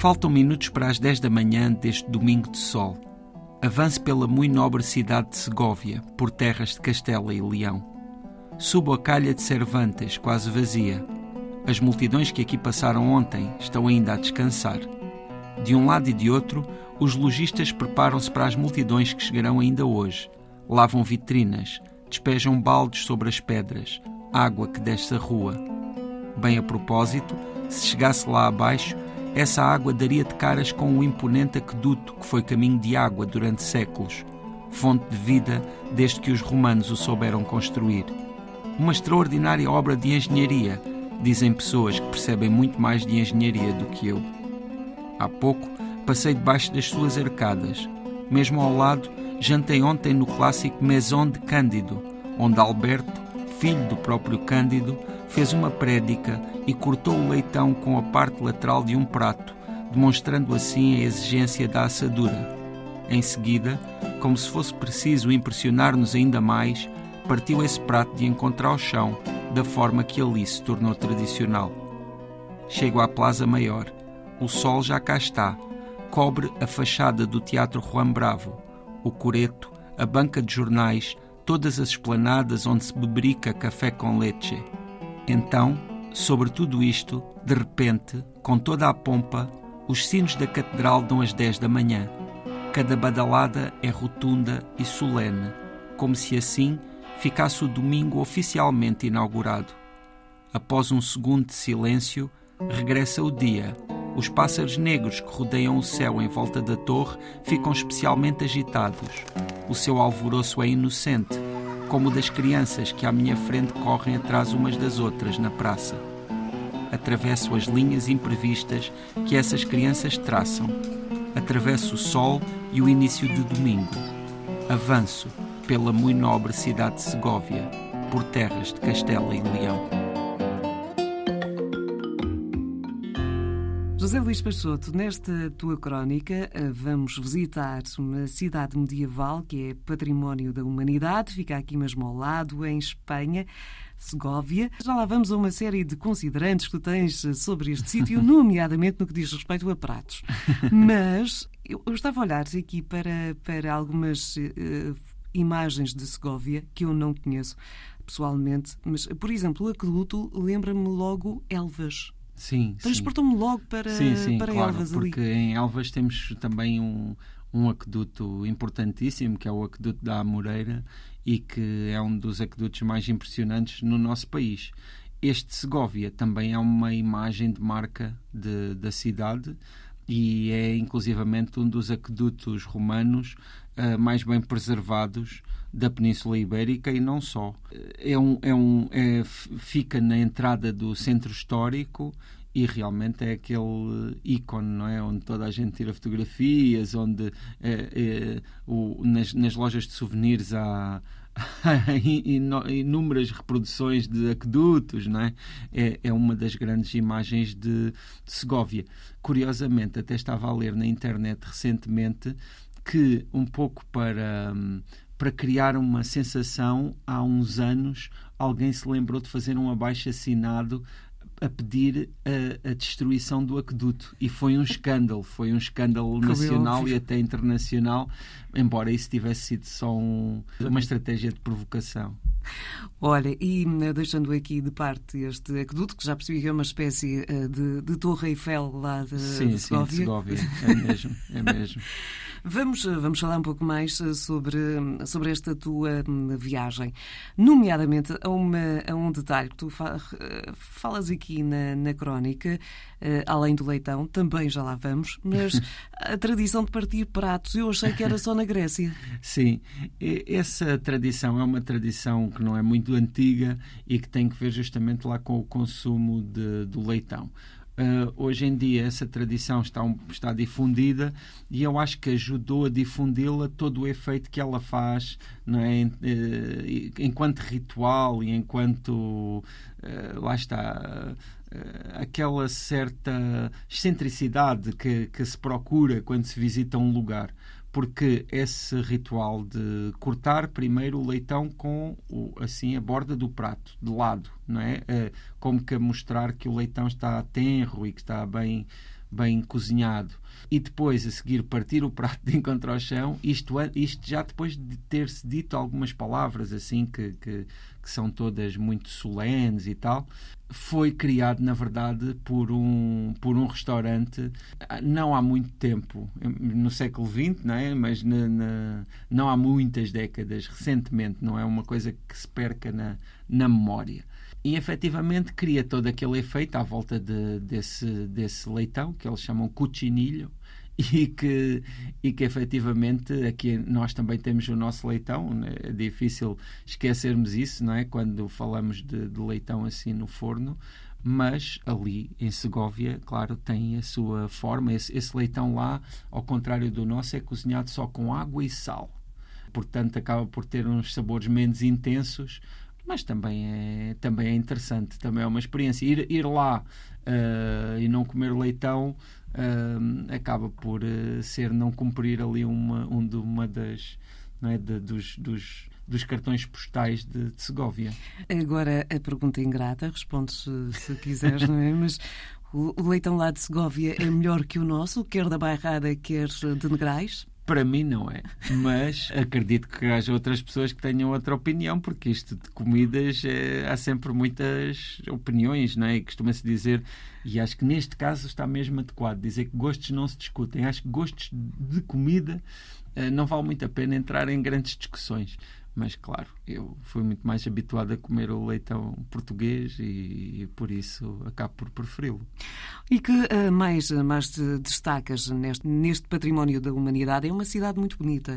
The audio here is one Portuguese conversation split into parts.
Faltam minutos para as 10 da manhã deste domingo de sol. Avance pela muito nobre cidade de Segóvia, por terras de Castela e Leão. Subo a calha de Cervantes, quase vazia. As multidões que aqui passaram ontem estão ainda a descansar. De um lado e de outro, os lojistas preparam-se para as multidões que chegarão ainda hoje. Lavam vitrinas, despejam baldes sobre as pedras, água que desce a rua. Bem a propósito, se chegasse lá abaixo, essa água daria de caras com o imponente aqueduto que foi caminho de água durante séculos, fonte de vida desde que os romanos o souberam construir. Uma extraordinária obra de engenharia, dizem pessoas que percebem muito mais de engenharia do que eu. Há pouco passei debaixo das suas arcadas. Mesmo ao lado, jantei ontem no clássico Maison de Cândido, onde Alberto, filho do próprio Cândido, fez uma prédica e cortou o leitão com a parte lateral de um prato, demonstrando assim a exigência da assadura. Em seguida, como se fosse preciso impressionar-nos ainda mais, partiu esse prato de encontrar ao chão, da forma que ali se tornou tradicional. Chego à Plaza Maior. O sol já cá está. Cobre a fachada do Teatro Juan Bravo, o coreto, a banca de jornais, todas as esplanadas onde se bebrica café com leite. Então, sobre tudo isto, de repente, com toda a pompa, os sinos da catedral dão as 10 da manhã. Cada badalada é rotunda e solene, como se assim ficasse o domingo oficialmente inaugurado. Após um segundo de silêncio, regressa o dia. Os pássaros negros que rodeiam o céu em volta da torre ficam especialmente agitados. O seu alvoroço é inocente, como o das crianças que à minha frente correm atrás umas das outras na praça. Atravesso as linhas imprevistas que essas crianças traçam. Atravesso o sol e o início de domingo. Avanço pela muito nobre cidade de Segóvia, por terras de Castela e Leão. José Luís Peixoto, nesta tua crónica eh, vamos visitar uma cidade medieval que é património da humanidade, fica aqui mesmo ao lado, em Espanha. Segóvia. Já lá vamos a uma série de considerantes que tens eh, sobre este sítio, nomeadamente no que diz respeito a pratos. Mas eu, eu estava a olhar aqui para, para algumas uh, imagens de Segóvia que eu não conheço pessoalmente, mas, por exemplo, o aqueduto lembra-me logo Elvas. Sim. Transportou-me logo para, sim, sim, para claro, Elvas ali. Porque em Elvas temos também um, um aqueduto importantíssimo, que é o aqueduto da Amoreira, e que é um dos aquedutos mais impressionantes no nosso país. Este Segóvia também é uma imagem de marca de, da cidade e é inclusivamente um dos aquedutos romanos uh, mais bem preservados da Península Ibérica e não só. É um, é um, é, fica na entrada do centro histórico e realmente é aquele ícone, não é? Onde toda a gente tira fotografias, onde é, é, o, nas, nas lojas de souvenirs há inúmeras reproduções de aquedutos, não é? é? É, uma das grandes imagens de, de. Curiosamente, até estava a ler na internet recentemente que, um pouco para, para criar uma sensação, há uns anos alguém se lembrou de fazer um abaixo assinado a pedir a, a, destruição do aqueduto e foi um escândalo, foi um escândalo nacional e até internacional, embora isso tivesse sido só um, uma estratégia de provocação. Olha, e eh, deixando aqui de parte este aqueduto, que já percebi que é uma espécie eh, de, de Torre Eiffel lá de, sim, de Segovia. Sim, de Segovia, é mesmo, é mesmo. Vamos, vamos falar um pouco mais eh, sobre, sobre esta tua hum, viagem, nomeadamente a, uma, a um detalhe que tu falas aqui na, na crónica, além do leitão, também já lá vamos, mas a tradição de partir pratos, eu achei que era só na Grécia. Sim, essa tradição é uma tradição que não é muito antiga e que tem que ver justamente lá com o consumo de, do leitão. Uh, hoje em dia essa tradição está, um, está difundida e eu acho que ajudou a difundi-la todo o efeito que ela faz não é? Uh, enquanto ritual e enquanto uh, lá está aquela certa excentricidade que, que se procura quando se visita um lugar porque esse ritual de cortar primeiro o leitão com o, assim a borda do prato de lado, não é? Como que a mostrar que o leitão está tenro e que está bem bem cozinhado e depois a seguir partir o prato de encontro ao chão, isto, isto já depois de ter-se dito algumas palavras assim que, que, que, são todas muito solenes e tal, foi criado na verdade por um, por um restaurante não há muito tempo, no século XX, não é? mas na, na, não há muitas décadas, recentemente, não é uma coisa que se perca na, na memória e efetivamente cria todo aquele efeito à volta de, desse, desse leitão que eles chamam cuchinilho e que, e que efetivamente aqui nós também temos o nosso leitão, né? é difícil esquecermos isso, não é? Quando falamos de, de leitão assim no forno, mas ali em Segóvia, claro, tem a sua forma. Esse, esse, leitão lá, ao contrário do nosso, é cozinhado só com água e sal. Portanto, acaba por ter uns sabores menos intensos, mas também é, também é interessante, também é uma experiência. Ir, ir lá uh, e não comer leitão uh, acaba por uh, ser não cumprir ali uma, um de, uma das. Não é, de, dos, dos, dos cartões postais de, de Segovia. Agora a pergunta ingrata, responde se, se quiseres, não é? Mas o, o leitão lá de Segovia é melhor que o nosso, quer da Bairrada, quer de Negrais? Para mim não é, mas acredito que haja outras pessoas que tenham outra opinião, porque isto de comidas é, há sempre muitas opiniões, não é? E costuma-se dizer, e acho que neste caso está mesmo adequado, dizer que gostos não se discutem. Acho que gostos de comida eh, não vale muito a pena entrar em grandes discussões. Mas, claro, eu fui muito mais habituado a comer o leitão português e, e por isso acabo por preferi-lo. E que uh, mais, mais destacas neste, neste património da humanidade? É uma cidade muito bonita.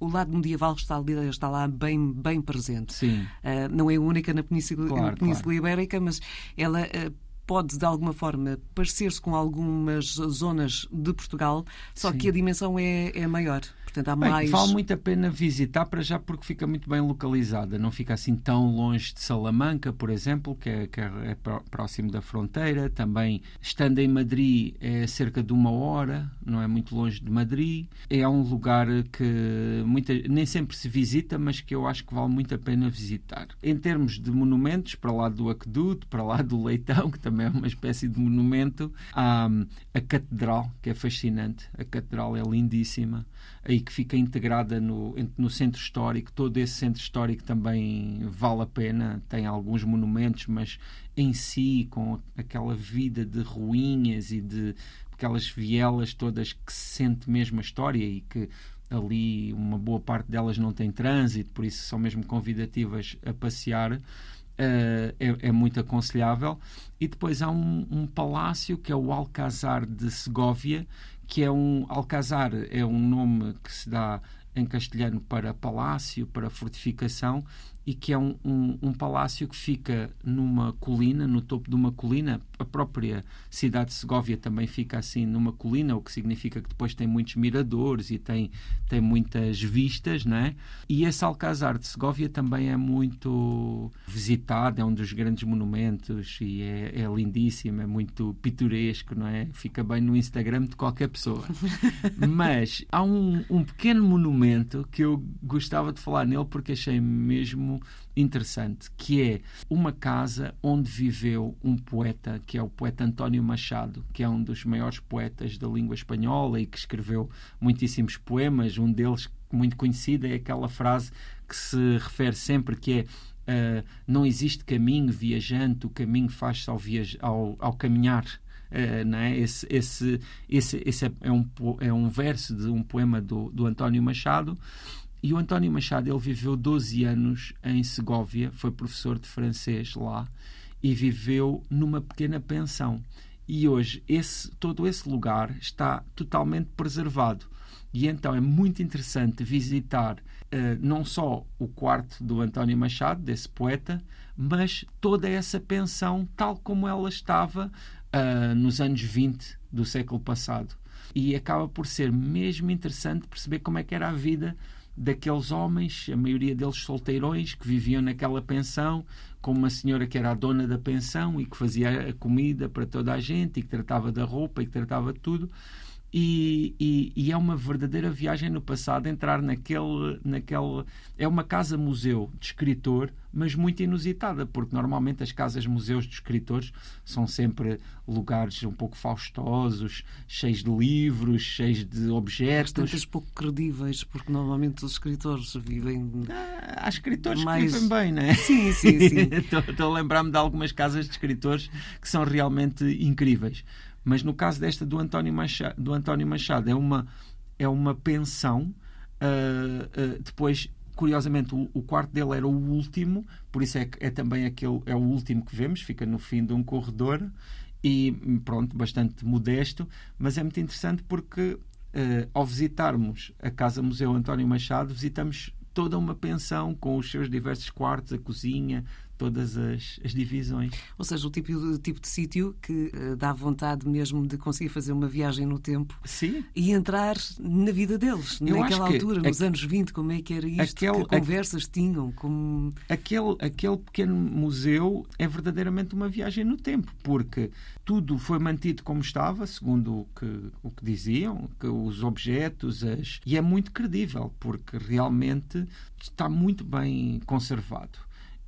O, o lado medieval está, está lá bem, bem presente. Sim. Uh, não é única na Península, claro, na Península claro. Ibérica, mas ela uh, pode, de alguma forma, parecer-se com algumas zonas de Portugal, só Sim. que a dimensão é, é maior. Portanto, há bem, mais. Vale muito a pena visitar para já porque fica muito bem localizada. Não fica assim tão longe de Salamanca, por exemplo, que é, que é próximo da fronteira. Também, estando em Madrid, é cerca de uma hora, não é muito longe de Madrid. É um lugar que muita, nem sempre se visita, mas que eu acho que vale muito a pena visitar. Em termos de monumentos, para lá do Aqueduto, para lá do Leitão, que também é uma espécie de monumento, há hum, a Catedral, que é fascinante. A Catedral é lindíssima. Aí que fica integrada no, no centro histórico. Todo esse centro histórico também vale a pena. Tem alguns monumentos, mas em si, com aquela vida de ruínas e de aquelas vielas todas que se sente mesmo a história e que ali uma boa parte delas não tem trânsito, por isso são mesmo convidativas a passear. Uh, é, é, muito aconselhável. E depois há um, um, palácio que é o Alcazar de Segóvia, que é um Alcazar, é um nome que se dá em castelhano para palácio, para fortificação, e que é um, um, um, palácio que fica numa colina, no topo de uma colina. A própria cidade de Segóvia também fica assim numa colina, o que significa que depois tem muitos miradores e tem, tem muitas vistas, não é? E esse Alcázar de Segóvia também é muito visitado, é um dos grandes monumentos e é, é lindíssimo, é muito pitoresco, não é? Fica bem no Instagram de qualquer pessoa. Mas há um, um pequeno monumento que eu gostava de falar nele porque achei mesmo interessante, que é uma casa onde viveu um poeta, que é o poeta António Machado, que é um dos maiores poetas da língua espanhola e que escreveu muitíssimos poemas. Um deles, muito conhecido, é aquela frase que se refere sempre que é Uh, não existe caminho viajante, o caminho faz-se ao, ao, ao, caminhar. Uh, não é? esse, esse, esse, esse é, um, é um verso de um poema do, do António Machado e o António Machado ele viveu 12 anos em Segóvia, foi professor de francês lá e viveu numa pequena pensão. E hoje esse, todo esse lugar está totalmente preservado. E então é muito interessante visitar uh, não só o quarto do António Machado, desse poeta, mas toda essa pensão tal como ela estava uh, nos anos 20 do século passado. E acaba por ser mesmo interessante perceber como é que era a vida daqueles homens, a maioria deles solteirões, que viviam naquela pensão, com uma senhora que era a dona da pensão e que fazia a comida para toda a gente e que tratava da roupa e que tratava de tudo. E, e, e, é uma verdadeira viagem no passado entrar naquele, naquele é uma casa museu de escritor mas muito inusitada porque normalmente as casas museus de escritores são sempre lugares um pouco faustosos cheios de livros cheios de objetos. Tantas pouco credíveis porque normalmente os escritores vivem ah, há escritores mais... que vivem bem não é? Sim sim sim. Estou a lembrar-me de algumas casas de escritores que são realmente incríveis mas no caso desta do António Machado, do António Machado é uma, é uma pensão. Uh, uh, depois, curiosamente, o, quarto dele era o último, por isso é, é também aquele, é o último que vemos, fica no fim de um corredor e pronto, bastante modesto, mas é muito interessante porque uh, ao visitarmos a Casa Museu António Machado, visitamos toda uma pensão com os seus diversos quartos, a cozinha, todas as, as divisões. Ou seja, o tipo de, tipo de sítio que uh, dá vontade mesmo de conseguir fazer uma viagem no tempo Sim. e entrar na vida deles, Eu naquela altura, nos anos 20, como é que era isto, aquele, que conversas tinham. Como... Aquele, aquele pequeno museu é verdadeiramente uma viagem no tempo, porque tudo foi mantido como estava, segundo o que, o que diziam, que os objetos, as... e é muito credível, porque realmente está muito bem conservado.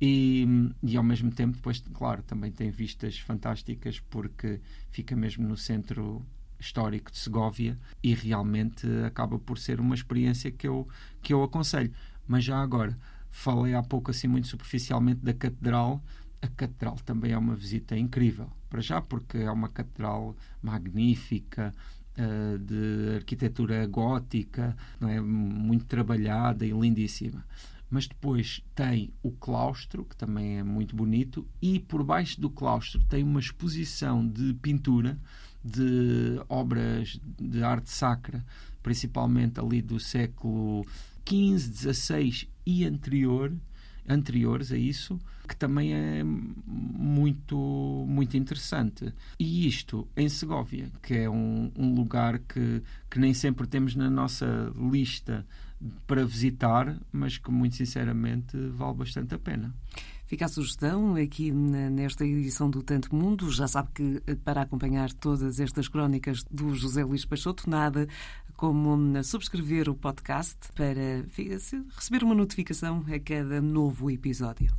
E, e, ao mesmo tempo, depois, claro, também tem vistas fantásticas porque fica mesmo no centro histórico de Segóvia e realmente acaba por ser uma experiência que eu, que eu aconselho. Mas já agora, falei há pouco assim muito superficialmente da Catedral. A Catedral também é uma visita incrível, para já, porque é uma catedral magnífica, uh, de arquitetura gótica, não é? muito trabalhada e lindíssima mas depois tem o claustro, que também é muito bonito, e por baixo do claustro tem uma exposição de pintura de obras de arte sacra, principalmente ali do século XV, XVI e anterior, anteriores a isso, que também é muito, muito interessante. E isto em Segóvia, que é um, um lugar que, que nem sempre temos na nossa lista para visitar, mas que muito sinceramente vale bastante a pena. Fica a sugestão aqui nesta edição do Tanto Mundo. Já sabe que eh, para acompanhar todas estas crónicas do José Luís Peixoto, nada como hum, subscrever o podcast para receber uma notificação a cada novo episódio.